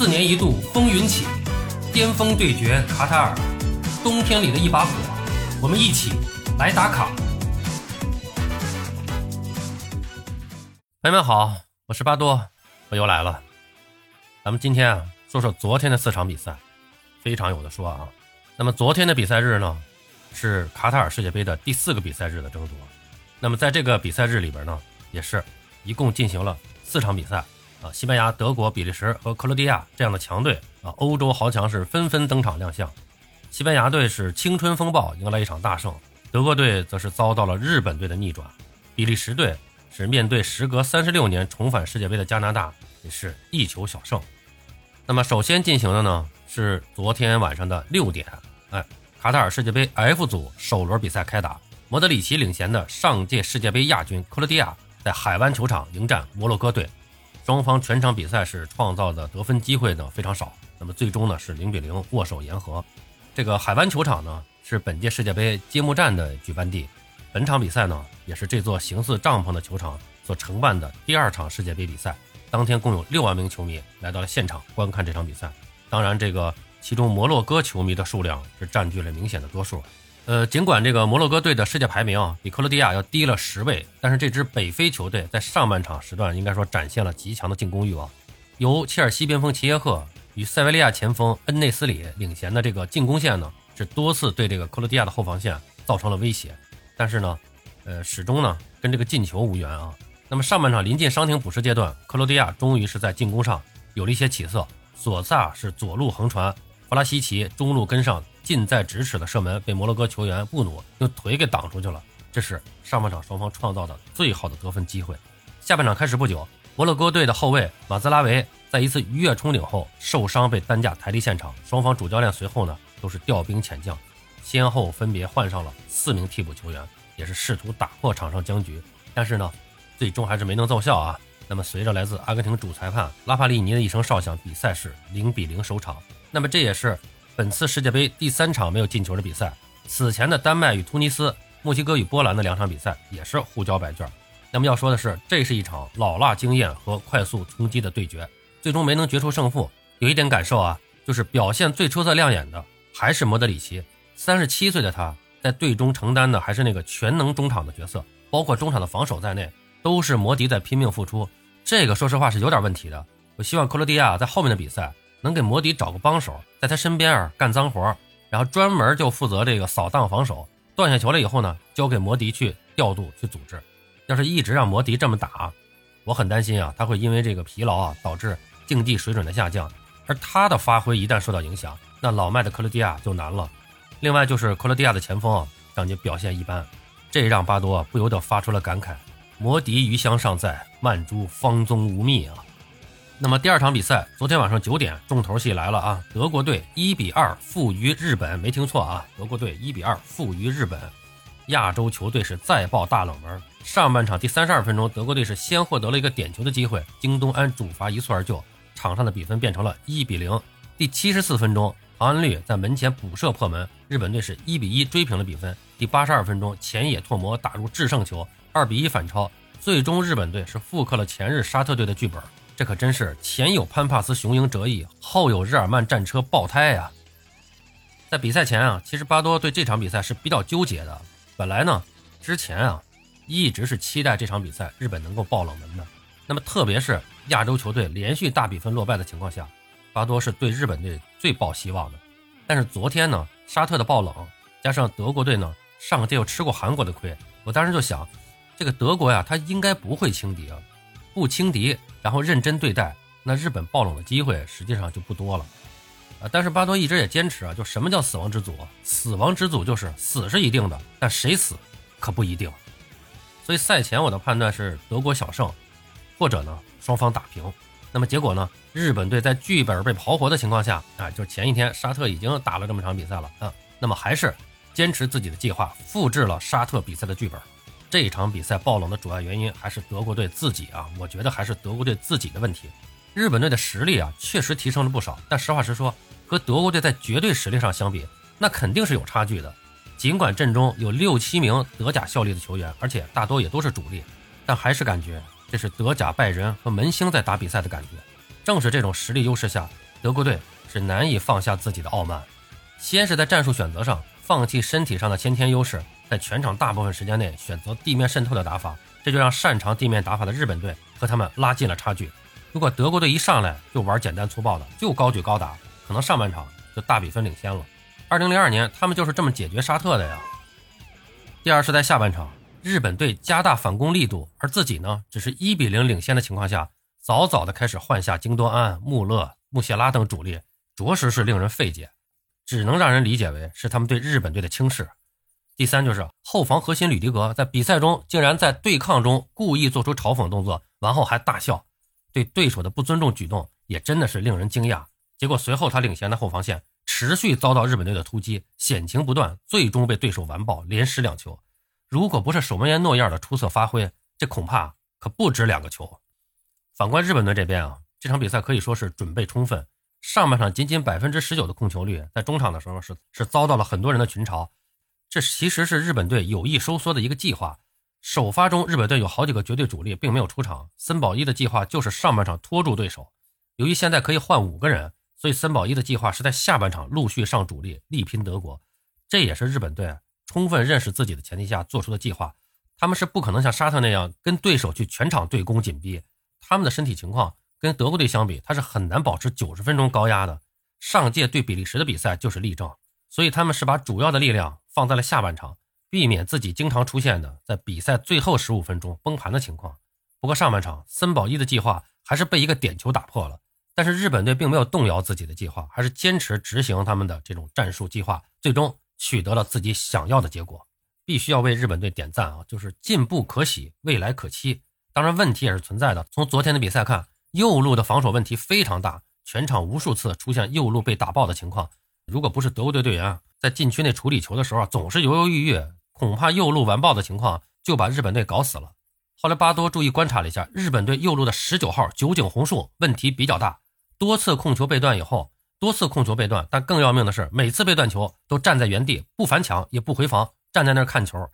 四年一度风云起，巅峰对决卡塔尔，冬天里的一把火，我们一起来打卡。朋友们好，我是巴多，我又来了。咱们今天啊，说说昨天的四场比赛，非常有的说啊。那么昨天的比赛日呢，是卡塔尔世界杯的第四个比赛日的争夺。那么在这个比赛日里边呢，也是一共进行了四场比赛。啊，西班牙、德国、比利时和克罗地亚这样的强队啊，欧洲豪强是纷纷登场亮相。西班牙队是青春风暴，迎来一场大胜；德国队则是遭到了日本队的逆转；比利时队是面对时隔三十六年重返世界杯的加拿大，也是一球小胜。那么首先进行的呢是昨天晚上的六点，哎，卡塔尔世界杯 F 组首轮比赛开打，莫德里奇领衔的上届世界杯亚军克罗地亚在海湾球场迎战摩洛哥队。双方全场比赛是创造的得分机会呢非常少，那么最终呢是零比零握手言和。这个海湾球场呢是本届世界杯揭幕战的举办地，本场比赛呢也是这座形似帐篷的球场所承办的第二场世界杯比赛。当天共有六万名球迷来到了现场观看这场比赛，当然这个其中摩洛哥球迷的数量是占据了明显的多数。呃，尽管这个摩洛哥队的世界排名啊比克罗地亚要低了十位，但是这支北非球队在上半场时段应该说展现了极强的进攻欲望。由切尔西边锋齐耶赫与塞维利亚前锋恩内斯里领衔的这个进攻线呢，是多次对这个克罗地亚的后防线造成了威胁，但是呢，呃，始终呢跟这个进球无缘啊。那么上半场临近伤停补时阶段，克罗地亚终于是在进攻上有了一些起色，索萨是左路横传，弗拉西奇中路跟上。近在咫尺的射门被摩洛哥球员布努用腿给挡出去了，这是上半场双方创造的最好的得分机会。下半场开始不久，摩洛哥队的后卫马兹拉维在一次鱼跃冲顶后受伤被担架抬离现场，双方主教练随后呢都是调兵遣将，先后分别换上了四名替补球员，也是试图打破场上僵局，但是呢最终还是没能奏效啊。那么随着来自阿根廷主裁判拉帕利尼的一声哨响，比赛是零比零收场。那么这也是。本次世界杯第三场没有进球的比赛，此前的丹麦与突尼斯、墨西哥与波兰的两场比赛也是互交白卷。那么要说的是，这是一场老辣经验和快速冲击的对决，最终没能决出胜负。有一点感受啊，就是表现最出色亮眼的还是莫德里奇。三十七岁的他在队中承担的还是那个全能中场的角色，包括中场的防守在内，都是摩迪在拼命付出。这个说实话是有点问题的。我希望克罗地亚在后面的比赛。能给摩迪找个帮手，在他身边啊干脏活，然后专门就负责这个扫荡防守，断下球了以后呢，交给摩迪去调度去组织。要是一直让摩迪这么打，我很担心啊，他会因为这个疲劳啊导致竞技水准的下降，而他的发挥一旦受到影响，那老迈的克罗地亚就难了。另外就是克罗地亚的前锋啊，感觉表现一般，这让巴多不由得发出了感慨：摩迪余香尚在，曼珠方踪无觅啊。那么第二场比赛，昨天晚上九点，重头戏来了啊！德国队一比二负于日本，没听错啊！德国队一比二负于日本，亚洲球队是再爆大冷门。上半场第三十二分钟，德国队是先获得了一个点球的机会，京东安主罚一蹴而就，场上的比分变成了一比零。第七十四分钟，唐安绿在门前补射破门，日本队是一比一追平了比分。第八十二分钟，前野拓磨打入制胜球，二比一反超。最终日本队是复刻了前日沙特队的剧本。这可真是前有潘帕斯雄鹰折翼，后有日耳曼战车爆胎呀！在比赛前啊，其实巴多对这场比赛是比较纠结的。本来呢，之前啊，一直是期待这场比赛日本能够爆冷门的。那么，特别是亚洲球队连续大比分落败的情况下，巴多是对日本队最抱希望的。但是昨天呢，沙特的爆冷，加上德国队呢上个届又吃过韩国的亏，我当时就想，这个德国呀，他应该不会轻敌啊。不轻敌，然后认真对待，那日本爆冷的机会实际上就不多了，啊！但是巴多一直也坚持啊，就什么叫死亡之组？死亡之组就是死是一定的，但谁死可不一定。所以赛前我的判断是德国小胜，或者呢双方打平。那么结果呢？日本队在剧本被刨活的情况下啊，就前一天沙特已经打了这么场比赛了啊，那么还是坚持自己的计划，复制了沙特比赛的剧本。这一场比赛爆冷的主要原因还是德国队自己啊，我觉得还是德国队自己的问题。日本队的实力啊，确实提升了不少，但实话实说，和德国队在绝对实力上相比，那肯定是有差距的。尽管阵中有六七名德甲效力的球员，而且大多也都是主力，但还是感觉这是德甲拜仁和门兴在打比赛的感觉。正是这种实力优势下，德国队是难以放下自己的傲慢，先是在战术选择上放弃身体上的先天优势，在全场大部分时间内选择地面渗透的打法，这就让擅长地面打法的日本队和他们拉近了差距。如果德国队一上来就玩简单粗暴的，就高举高打，可能上半场就大比分领先了。二零零二年他们就是这么解决沙特的呀。第二是在下半场，日本队加大反攻力度，而自己呢，只是一比零领先的情况下，早早的开始换下京多安、穆勒、穆谢拉等主力，着实是令人费解，只能让人理解为是他们对日本队的轻视。第三就是后防核心吕迪格在比赛中竟然在对抗中故意做出嘲讽动作，完后还大笑。对对手的不尊重举动也真的是令人惊讶。结果随后他领衔的后防线持续遭到日本队的突击，险情不断，最终被对手完爆，连失两球。如果不是守门员诺伊尔的出色发挥，这恐怕可不止两个球。反观日本队这边啊，这场比赛可以说是准备充分。上半场仅仅百分之十九的控球率，在中场的时候是是遭到了很多人的群嘲。这其实是日本队有意收缩的一个计划。首发中，日本队有好几个绝对主力并没有出场。森保一的计划就是上半场拖住对手。由于现在可以换五个人，所以森保一的计划是在下半场陆续上主力，力拼德国。这也是日本队充分认识自己的前提下做出的计划。他们是不可能像沙特那样跟对手去全场对攻紧逼。他们的身体情况跟德国队相比，他是很难保持九十分钟高压的。上届对比利时的比赛就是例证。所以他们是把主要的力量放在了下半场。避免自己经常出现的在比赛最后十五分钟崩盘的情况。不过上半场森保一的计划还是被一个点球打破了。但是日本队并没有动摇自己的计划，还是坚持执行他们的这种战术计划，最终取得了自己想要的结果。必须要为日本队点赞啊！就是进步可喜，未来可期。当然问题也是存在的。从昨天的比赛看，右路的防守问题非常大，全场无数次出现右路被打爆的情况。如果不是德国队队员啊在禁区内处理球的时候总是犹犹豫豫。恐怕右路完爆的情况就把日本队搞死了。后来巴多注意观察了一下日本队右路的十九号酒井宏树，问题比较大，多次控球被断以后，多次控球被断，但更要命的是每次被断球都站在原地不反抢也不回防，站在那儿看球，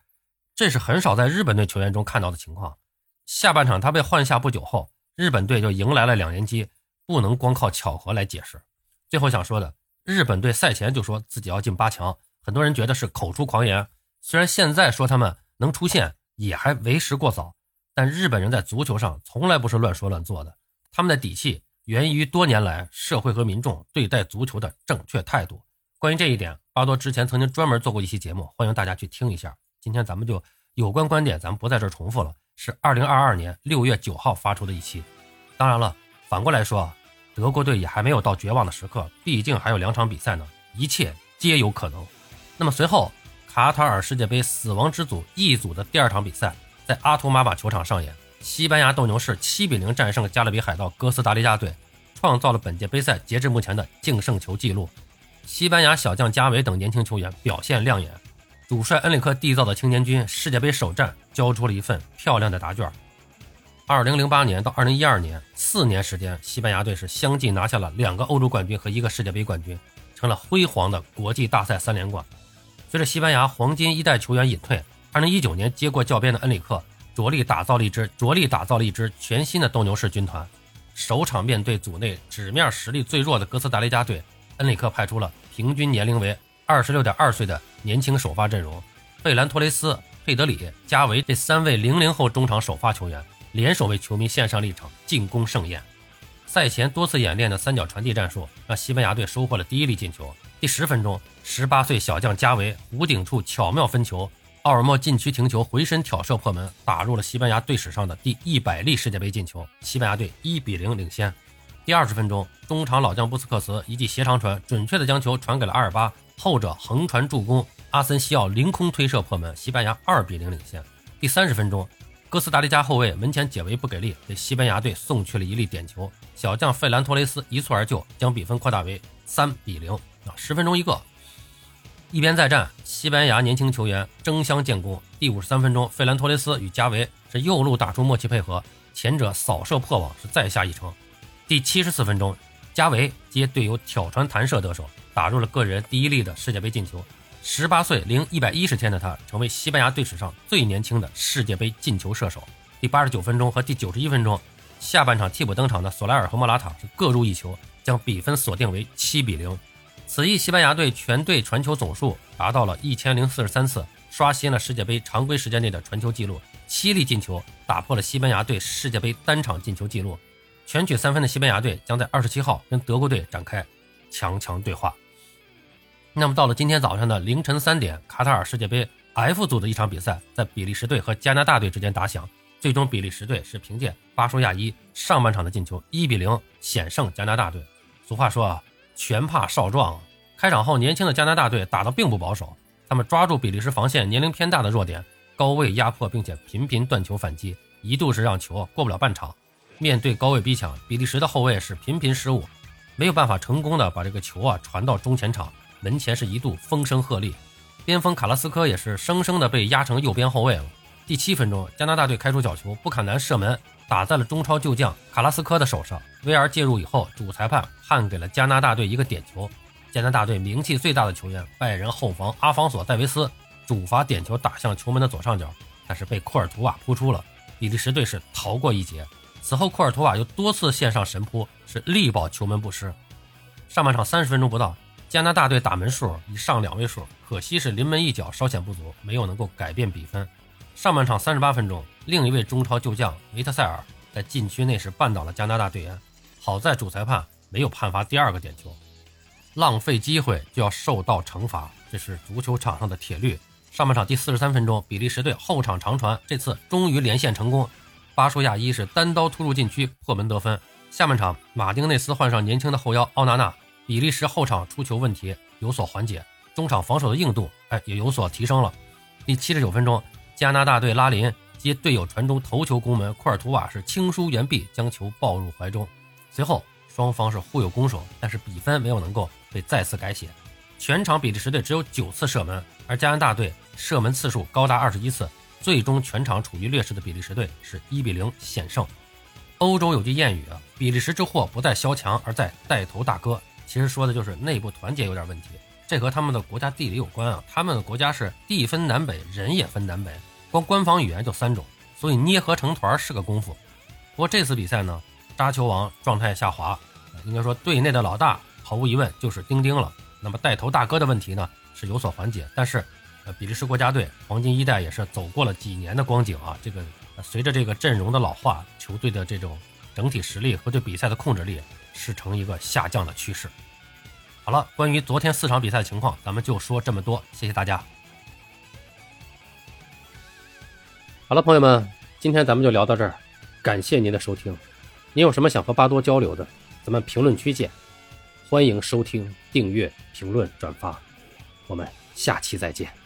这是很少在日本队球员中看到的情况。下半场他被换下不久后，日本队就迎来了两连击，不能光靠巧合来解释。最后想说的，日本队赛前就说自己要进八强，很多人觉得是口出狂言。虽然现在说他们能出现也还为时过早，但日本人在足球上从来不是乱说乱做的。他们的底气源于多年来社会和民众对待足球的正确态度。关于这一点，巴多之前曾经专门做过一期节目，欢迎大家去听一下。今天咱们就有关观点，咱们不在这儿重复了，是二零二二年六月九号发出的一期。当然了，反过来说，德国队也还没有到绝望的时刻，毕竟还有两场比赛呢，一切皆有可能。那么随后。卡塔尔世界杯死亡之组 E 组的第二场比赛在阿图马瓦球场上演，西班牙斗牛士七比零战胜加勒比海盗哥斯达黎加队，创造了本届杯赛截至目前的净胜球纪录。西班牙小将加维等年轻球员表现亮眼，主帅恩里克缔造的青年军世界杯首战交出了一份漂亮的答卷。二零零八年到二零一二年四年时间，西班牙队是相继拿下了两个欧洲冠军和一个世界杯冠军，成了辉煌的国际大赛三连冠。随着西班牙黄金一代球员隐退，二零一九年接过教鞭的恩里克着力打造了一支着力打造了一支全新的斗牛士军团。首场面对组内纸面实力最弱的哥斯达黎加队，恩里克派出了平均年龄为二十六点二岁的年轻首发阵容，费兰托雷斯、佩德里、加维这三位零零后中场首发球员联手为球迷献上了一场进攻盛宴。赛前多次演练的三角传递战术，让西班牙队收获了第一粒进球。第十分钟，十八岁小将加维弧顶处巧妙分球，奥尔莫禁区停球，回身挑射破门，打入了西班牙队史上的第一百粒世界杯进球。西班牙队一比零领先。第二十分钟，中场老将布斯克茨一记斜长传，准确的将球传给了阿尔巴，后者横传助攻，阿森西奥凌空推射破门，西班牙二比零领先。第三十分钟，哥斯达黎加后卫门前解围不给力，给西班牙队送去了一粒点球，小将费兰托雷斯一蹴而就，将比分扩大为三比零。啊十分钟一个，一边再战，西班牙年轻球员争相建功。第五十三分钟，费兰托雷斯与加维是右路打出默契配合，前者扫射破网，是再下一城。第七十四分钟，加维接队友挑传弹射得手，打入了个人第一粒的世界杯进球。十八岁零一百一十天的他，成为西班牙队史上最年轻的世界杯进球射手。第八十九分钟和第九十一分钟，下半场替补登场的索莱尔和莫拉塔是各入一球。将比分锁定为七比零。此役，西班牙队全队传球总数达到了一千零四十三次，刷新了世界杯常规时间内的传球纪录，七粒进球打破了西班牙队世界杯单场进球纪录。全取三分的西班牙队将在二十七号跟德国队展开强强对话。那么到了今天早上的凌晨三点，卡塔尔世界杯 F 组的一场比赛在比利时队和加拿大队之间打响，最终比利时队是凭借巴舒亚伊上半场的进球一比零险胜加拿大队。俗话说啊，拳怕少壮。开场后，年轻的加拿大队打得并不保守，他们抓住比利时防线年龄偏大的弱点，高位压迫，并且频频断球反击，一度是让球过不了半场。面对高位逼抢，比利时的后卫是频频失误，没有办法成功的把这个球啊传到中前场。门前是一度风声鹤唳，边锋卡拉斯科也是生生的被压成右边后卫了。第七分钟，加拿大队开出角球，布坎南射门打在了中超旧将卡拉斯科的手上。威尔介入以后，主裁判判给了加拿大队一个点球。加拿大队名气最大的球员拜仁后防阿方索戴维斯主罚点球打向球门的左上角，但是被库尔图瓦扑出了。比利时队是逃过一劫。此后，库尔图瓦又多次线上神扑，是力保球门不失。上半场三十分钟不到。加拿大队打门数已上两位数，可惜是临门一脚稍显不足，没有能够改变比分。上半场三十八分钟，另一位中超旧将维特塞尔在禁区内是绊倒了加拿大队员，好在主裁判没有判罚第二个点球。浪费机会就要受到惩罚，这是足球场上的铁律。上半场第四十三分钟，比利时队后场长传，这次终于连线成功，巴舒亚伊是单刀突入禁区破门得分。下半场，马丁内斯换上年轻的后腰奥纳纳。比利时后场出球问题有所缓解，中场防守的硬度哎也有所提升了。第七十九分钟，加拿大队拉林接队友传中头球攻门，库尔图瓦是轻舒援臂将球抱入怀中。随后双方是互有攻守，但是比分没有能够被再次改写。全场比利时队只有九次射门，而加拿大队射门次数高达二十一次，最终全场处于劣势的比利时队是一比零险胜。欧洲有句谚语啊，比利时之祸不在萧强，而在带头大哥。其实说的就是内部团结有点问题，这和他们的国家地理有关啊。他们的国家是地分南北，人也分南北，光官方语言就三种，所以捏合成团是个功夫。不过这次比赛呢，扎球王状态下滑，应该说队内的老大毫无疑问就是丁丁了。那么带头大哥的问题呢是有所缓解，但是呃，比利时国家队黄金一代也是走过了几年的光景啊。这个随着这个阵容的老化，球队的这种整体实力和对比赛的控制力。是呈一个下降的趋势。好了，关于昨天四场比赛的情况，咱们就说这么多。谢谢大家。好了，朋友们，今天咱们就聊到这儿，感谢您的收听。您有什么想和巴多交流的，咱们评论区见。欢迎收听、订阅、评论、转发，我们下期再见。